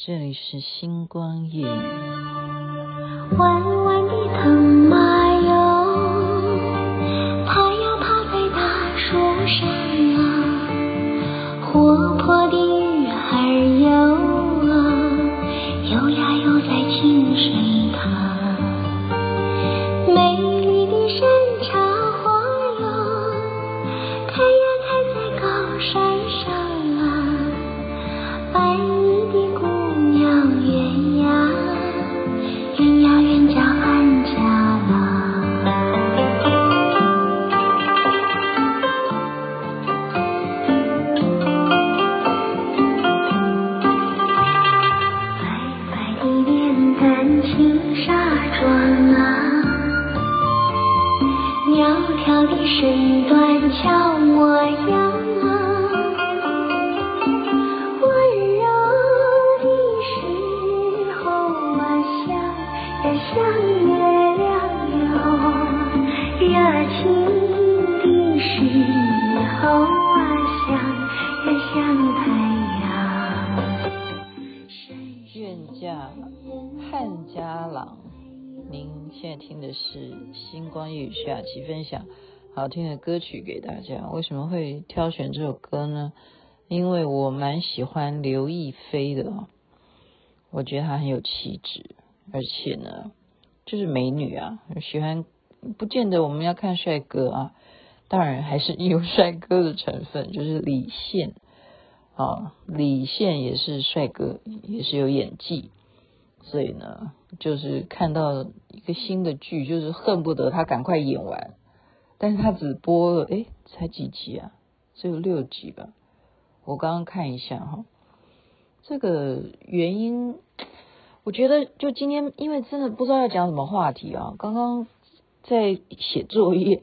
这里是星光夜。弯弯的头听的是星光夜下期分享。好听的歌曲给大家。为什么会挑选这首歌呢？因为我蛮喜欢刘亦菲的，我觉得她很有气质，而且呢，就是美女啊。喜欢不见得我们要看帅哥啊，当然还是有帅哥的成分，就是李现啊，李现也是帅哥，也是有演技，所以呢，就是看到一个新的剧，就是恨不得他赶快演完。但是他只播了，诶，才几集啊？只有六集吧。我刚刚看一下哈，这个原因，我觉得就今天，因为真的不知道要讲什么话题啊。刚刚在写作业，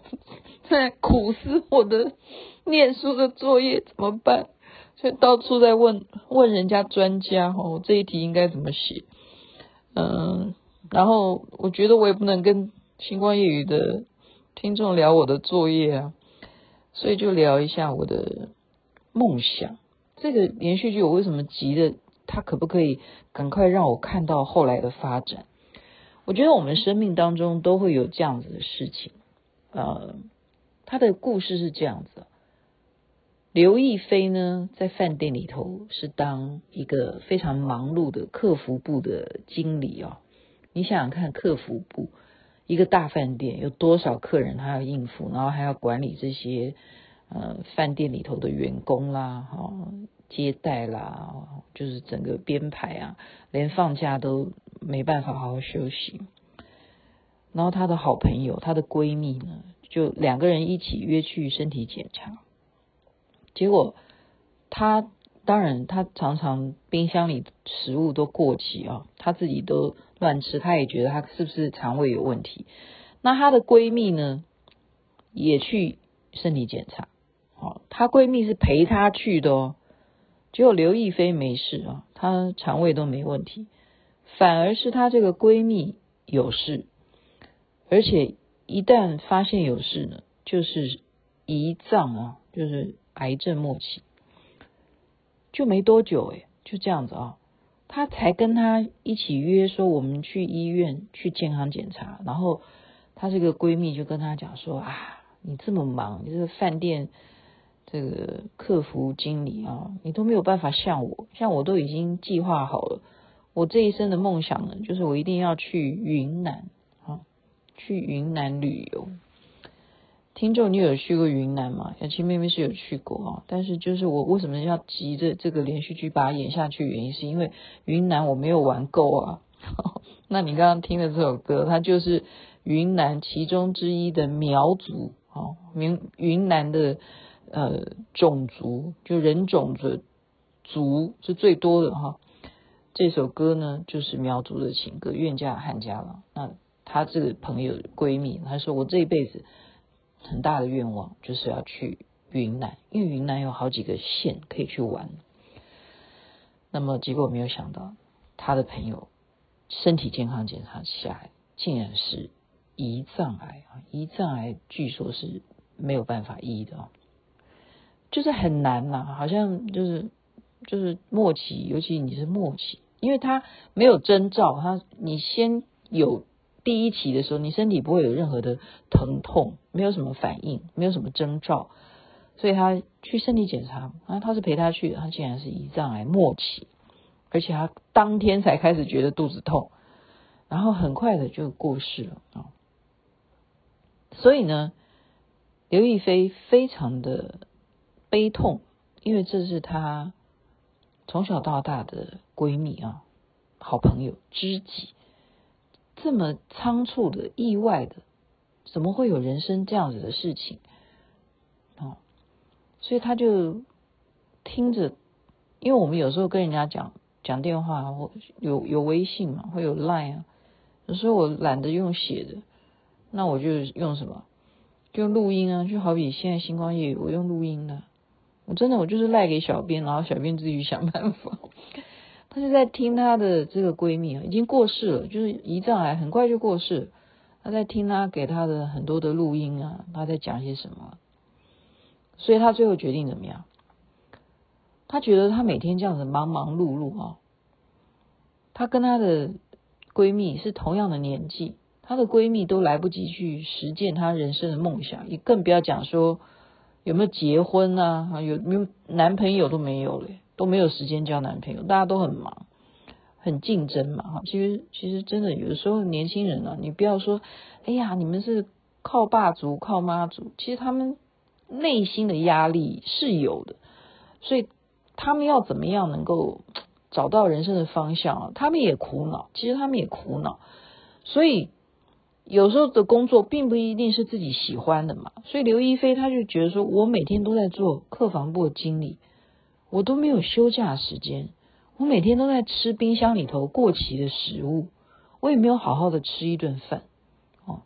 在苦思我的念书的作业怎么办，所以到处在问问人家专家哈，我这一题应该怎么写？嗯，然后我觉得我也不能跟星光夜语的。听众聊我的作业啊，所以就聊一下我的梦想。这个连续剧我为什么急的？他可不可以赶快让我看到后来的发展？我觉得我们生命当中都会有这样子的事情。呃，他的故事是这样子：刘亦菲呢，在饭店里头是当一个非常忙碌的客服部的经理哦。你想想看，客服部。一个大饭店有多少客人，他要应付，然后还要管理这些呃饭店里头的员工啦，哈、哦，接待啦，就是整个编排啊，连放假都没办法好好休息。然后她的好朋友，她的闺蜜呢，就两个人一起约去身体检查，结果她。当然，他常常冰箱里食物都过期啊，他自己都乱吃，他也觉得他是不是肠胃有问题。那她的闺蜜呢，也去身体检查，哦，她闺蜜是陪她去的哦。只有刘亦菲没事啊，她肠胃都没问题，反而是她这个闺蜜有事，而且一旦发现有事呢，就是胰脏啊，就是癌症末期。就没多久诶，就这样子啊，她才跟他一起约说，我们去医院去健康检查，然后她这个闺蜜就跟她讲说啊，你这么忙，你这个饭店这个客服经理啊，你都没有办法像我，像我都已经计划好了，我这一生的梦想呢，就是我一定要去云南啊，去云南旅游。听众，你有去过云南吗？雅琪妹妹是有去过啊，但是就是我为什么要急着这个连续剧把它演下去？原因是因为云南我没有玩够啊。那你刚刚听的这首歌，它就是云南其中之一的苗族啊，云云南的呃种族，就人种的族是最多的哈。这首歌呢，就是苗族的情歌《愿嫁汉家郎》。那她这个朋友闺蜜，她说我这一辈子。很大的愿望就是要去云南，因为云南有好几个县可以去玩。那么结果没有想到，他的朋友身体健康检查下来，竟然是胰脏癌啊！胰脏癌据说是没有办法医的，就是很难呐，好像就是就是末期，尤其你是末期，因为他没有征兆，他你先有第一期的时候，你身体不会有任何的疼痛，没有什么反应，没有什么征兆，所以他去身体检查，啊，他是陪他去，他竟然是胰脏癌末期，而且他当天才开始觉得肚子痛，然后很快的就过世了。啊，所以呢，刘亦菲非常的悲痛，因为这是她从小到大的闺蜜啊，好朋友、知己，这么仓促的、意外的，怎么会有人生这样子的事情？哦，所以他就听着，因为我们有时候跟人家讲讲电话，或有有微信嘛，会有 Line 啊，有时候我懒得用写的，那我就用什么？就录音啊，就好比现在星光夜，我用录音的。我真的，我就是赖给小编，然后小编自己想办法。她就在听她的这个闺蜜啊，已经过世了，就是胰脏癌，很快就过世。她在听她给她的很多的录音啊，她在讲些什么。所以她最后决定怎么样？她觉得她每天这样子忙忙碌碌啊，她跟她的闺蜜是同样的年纪。她的闺蜜都来不及去实践她人生的梦想，也更不要讲说有没有结婚啊，有没有男朋友都没有了，都没有时间交男朋友，大家都很忙，很竞争嘛。哈，其实其实真的有的时候年轻人啊，你不要说，哎呀，你们是靠爸族靠妈族，其实他们内心的压力是有的，所以他们要怎么样能够找到人生的方向啊？他们也苦恼，其实他们也苦恼，所以。有时候的工作并不一定是自己喜欢的嘛，所以刘亦菲她就觉得说，我每天都在做客房部的经理，我都没有休假时间，我每天都在吃冰箱里头过期的食物，我也没有好好的吃一顿饭，哦，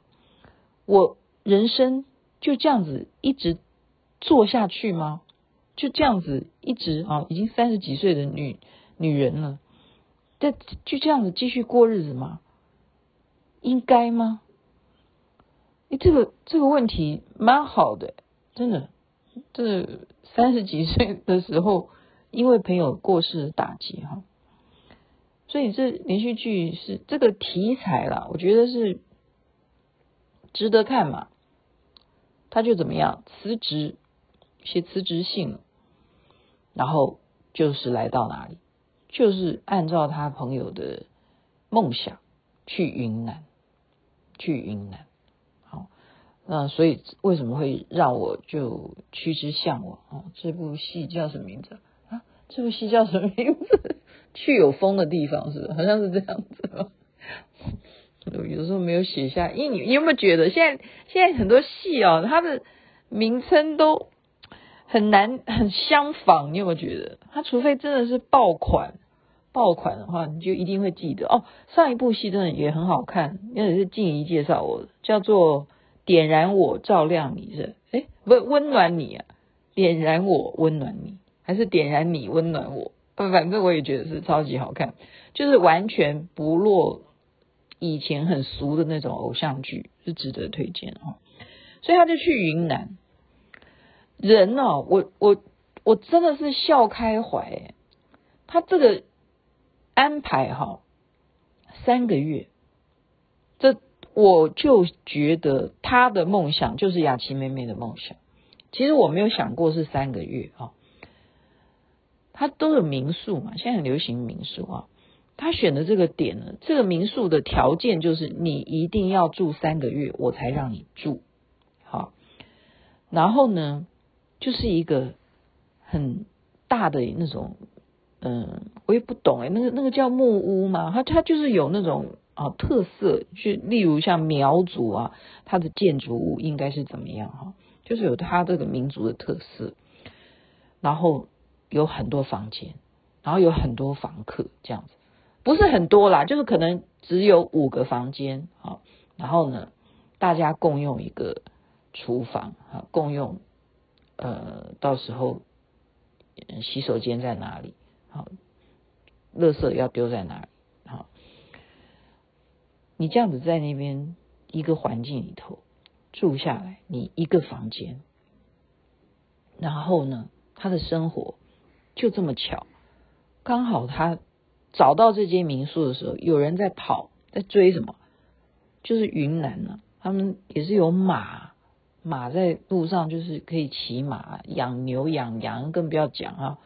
我人生就这样子一直做下去吗？就这样子一直啊，已经三十几岁的女女人了，这就这样子继续过日子吗？应该吗？诶，这个这个问题蛮好的，真的。这三十几岁的时候，因为朋友过世打击哈，所以这连续剧是这个题材啦，我觉得是值得看嘛。他就怎么样辞职，写辞职信，然后就是来到哪里，就是按照他朋友的梦想去云南，去云南。那所以为什么会让我就趋之向往啊？这部戏叫什么名字啊？这部戏叫什么名字？去有风的地方是？好像是这样子。有时候没有写下，因为你你有没有觉得现在现在很多戏哦，它的名称都很难很相仿？你有没有觉得？它除非真的是爆款爆款的话，你就一定会记得哦。上一部戏真的也很好看，因为是静怡介绍我的，叫做。点燃我，照亮你是，哎，不，温暖你啊！点燃我，温暖你，还是点燃你，温暖我？反正我也觉得是超级好看，就是完全不落以前很俗的那种偶像剧，是值得推荐哦。所以他就去云南，人哦，我我我真的是笑开怀，他这个安排哈，三个月，这。我就觉得他的梦想就是雅琪妹妹的梦想。其实我没有想过是三个月啊，他都有民宿嘛，现在很流行民宿啊。他选的这个点呢，这个民宿的条件就是你一定要住三个月，我才让你住。好，然后呢，就是一个很大的那种，嗯，我也不懂哎，那个那个叫木屋嘛，他他就是有那种。啊，特色就例如像苗族啊，它的建筑物应该是怎么样哈？就是有它这个民族的特色，然后有很多房间，然后有很多房客这样子，不是很多啦，就是可能只有五个房间啊，然后呢，大家共用一个厨房啊，共用呃，到时候洗手间在哪里？好，垃圾要丢在哪？你这样子在那边一个环境里头住下来，你一个房间，然后呢，他的生活就这么巧，刚好他找到这间民宿的时候，有人在跑，在追什么？就是云南呢、啊，他们也是有马，马在路上就是可以骑马，养牛养羊更不要讲啊，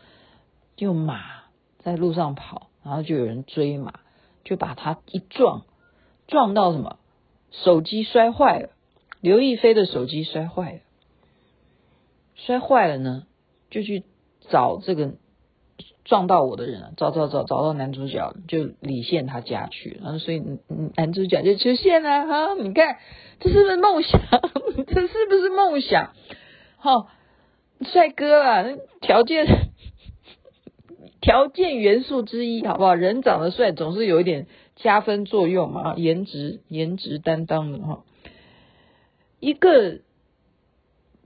就马在路上跑，然后就有人追马，就把他一撞，撞到什么？手机摔坏了，刘亦菲的手机摔坏了，摔坏了呢，就去找这个。撞到我的人啊，找找找找到男主角，就李现他家去，然后所以男主角就出现了哈，你看这是不是梦想？这是不是梦想？好，帅哥啊，条件 条件元素之一，好不好？人长得帅总是有一点加分作用嘛，颜值颜值担当的哈，一个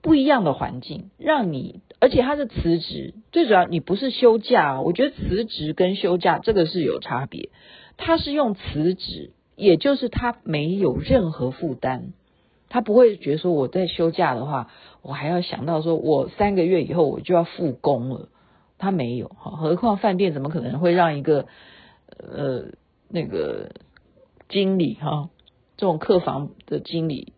不一样的环境让你。而且他是辞职，最主要你不是休假，我觉得辞职跟休假这个是有差别。他是用辞职，也就是他没有任何负担，他不会觉得说我在休假的话，我还要想到说我三个月以后我就要复工了，他没有哈。何况饭店怎么可能会让一个呃那个经理哈，这种客房的经理？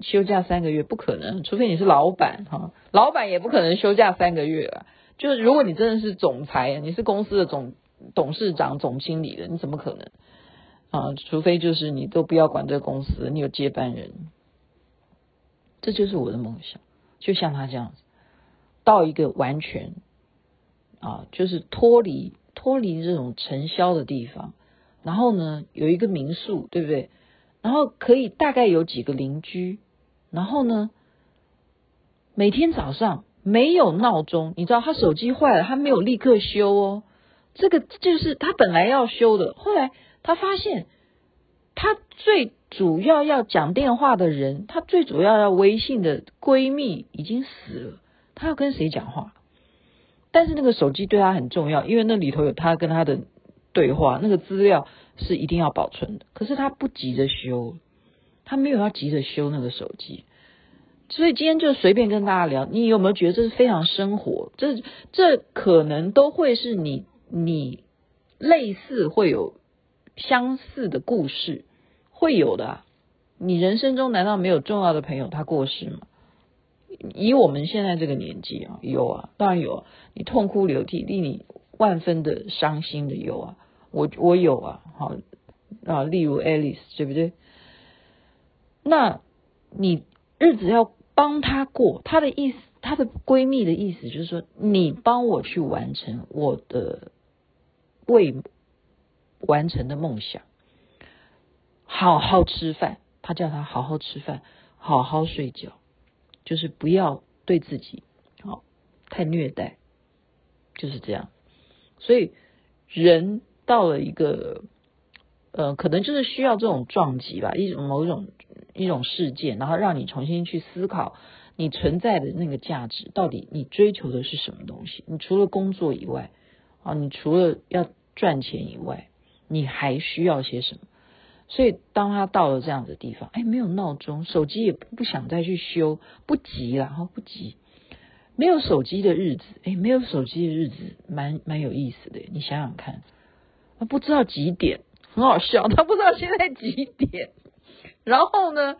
休假三个月不可能，除非你是老板哈，老板也不可能休假三个月啊。就是如果你真的是总裁，你是公司的总董事长、总经理的，你怎么可能啊？除非就是你都不要管这个公司，你有接班人。这就是我的梦想，就像他这样子，到一个完全啊，就是脱离脱离这种尘嚣的地方，然后呢，有一个民宿，对不对？然后可以大概有几个邻居。然后呢，每天早上没有闹钟，你知道他手机坏了，他没有立刻修哦。这个就是他本来要修的，后来他发现，他最主要要讲电话的人，他最主要要微信的闺蜜已经死了，他要跟谁讲话？但是那个手机对他很重要，因为那里头有他跟他的对话，那个资料是一定要保存的。可是他不急着修。他没有要急着修那个手机，所以今天就随便跟大家聊。你有没有觉得这是非常生活？这这可能都会是你你类似会有相似的故事，会有的。你人生中难道没有重要的朋友他过世吗？以我们现在这个年纪啊，有啊，当然有啊。你痛哭流涕，令你万分的伤心的有啊。我我有啊，好啊，例如 Alice，对不对？那你日子要帮她过，她的意思，她的闺蜜的意思就是说，你帮我去完成我的未完成的梦想，好好吃饭，她叫她好好吃饭，好好睡觉，就是不要对自己好太虐待，就是这样。所以人到了一个。呃，可能就是需要这种撞击吧，一种某种一种事件，然后让你重新去思考你存在的那个价值，到底你追求的是什么东西？你除了工作以外，啊，你除了要赚钱以外，你还需要些什么？所以当他到了这样的地方，哎，没有闹钟，手机也不想再去修，不急了哈，不急。没有手机的日子，哎，没有手机的日子，蛮蛮有意思的。你想想看，他，不知道几点。很好笑，他不知道现在几点，然后呢，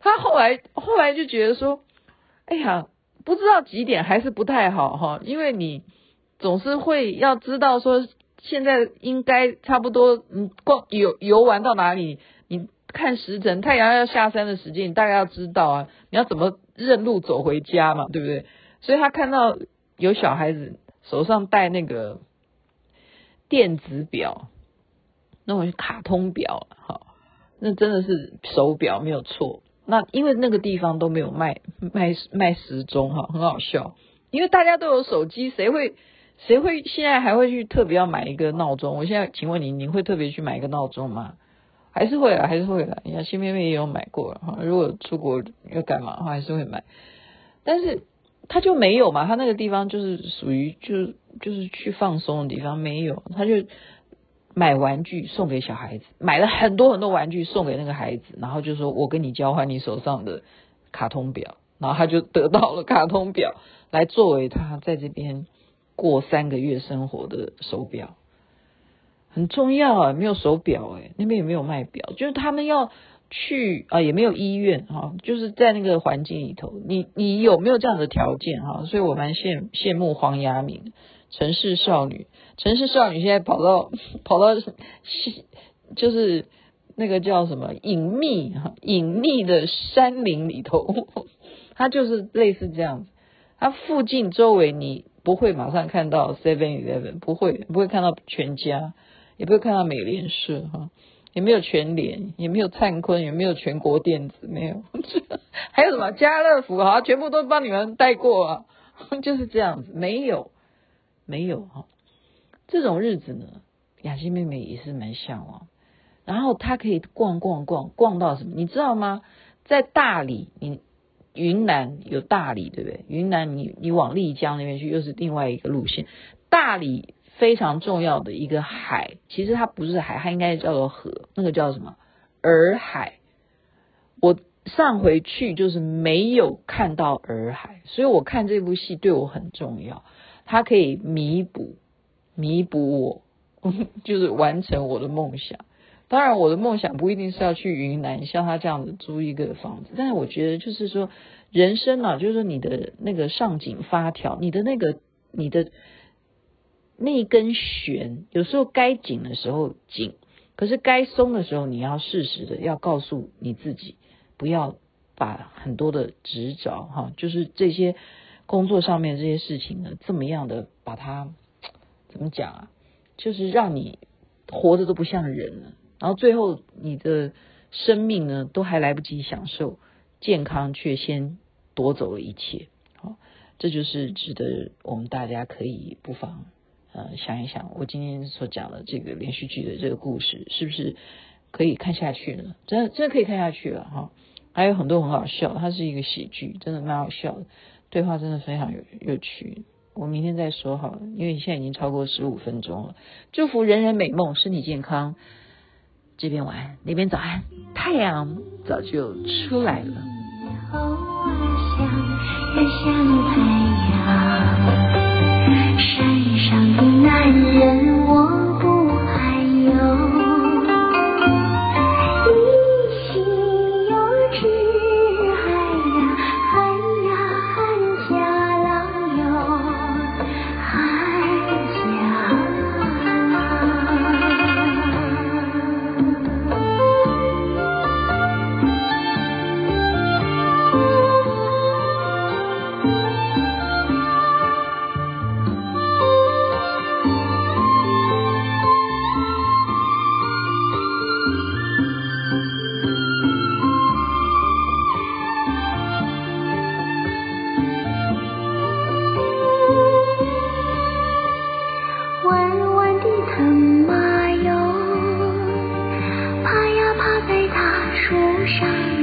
他后来后来就觉得说，哎呀，不知道几点还是不太好哈，因为你总是会要知道说现在应该差不多，你逛游游玩到哪里，你看时辰，太阳要下山的时间，你大概要知道啊，你要怎么认路走回家嘛，对不对？所以他看到有小孩子手上戴那个电子表。那种卡通表，好，那真的是手表没有错。那因为那个地方都没有卖卖卖时钟，哈，很好笑。因为大家都有手机，谁会谁会现在还会去特别要买一个闹钟？我现在请问你，你会特别去买一个闹钟吗？还是会啊，还是会的。你看，新妹妹也有买过哈。如果出国要干嘛的话，还是会买。但是他就没有嘛，他那个地方就是属于就是就是去放松的地方，没有，他就。买玩具送给小孩子，买了很多很多玩具送给那个孩子，然后就说：“我跟你交换你手上的卡通表。”然后他就得到了卡通表，来作为他在这边过三个月生活的手表，很重要啊！没有手表，哎，那边也没有卖表，就是他们要去啊，也没有医院哈，就是在那个环境里头，你你有没有这样的条件哈？所以我蛮羡羡慕黄雅敏，城市少女，城市少女现在跑到 跑到就是那个叫什么隐秘哈隐秘的山林里头，它就是类似这样子，它附近周围你。不会马上看到 Seven Eleven，不会不会看到全家，也不会看到美联社哈，也没有全联，也没有灿坤，也没有全国电子，没有，还有什么家乐福哈，全部都帮你们带过啊，就是这样子，没有没有哈，这种日子呢，雅欣妹妹也是蛮向往，然后她可以逛逛逛逛到什么，你知道吗？在大理你。云南有大理，对不对？云南你你往丽江那边去，又是另外一个路线。大理非常重要的一个海，其实它不是海，它应该叫做河，那个叫什么？洱海。我上回去就是没有看到洱海，所以我看这部戏对我很重要，它可以弥补弥补我，就是完成我的梦想。当然，我的梦想不一定是要去云南，像他这样子租一个房子。但是我觉得，就是说，人生啊，就是说你的那个上紧发条，你的那个你的那根弦，有时候该紧的时候紧，可是该松的时候，你要适时的要告诉你自己，不要把很多的执着哈，就是这些工作上面这些事情呢，这么样的把它怎么讲啊？就是让你活着都不像人了。然后最后，你的生命呢，都还来不及享受，健康却先夺走了一切。好，这就是值得我们大家可以不妨呃想一想，我今天所讲的这个连续剧的这个故事，是不是可以看下去呢？真的真的可以看下去了哈。还有很多很好笑，它是一个喜剧，真的蛮好笑的，对话真的非常有有趣。我明天再说好了，因为现在已经超过十五分钟了。祝福人人美梦，身体健康。这边晚安，那边早安，太阳早就出来了。山男上。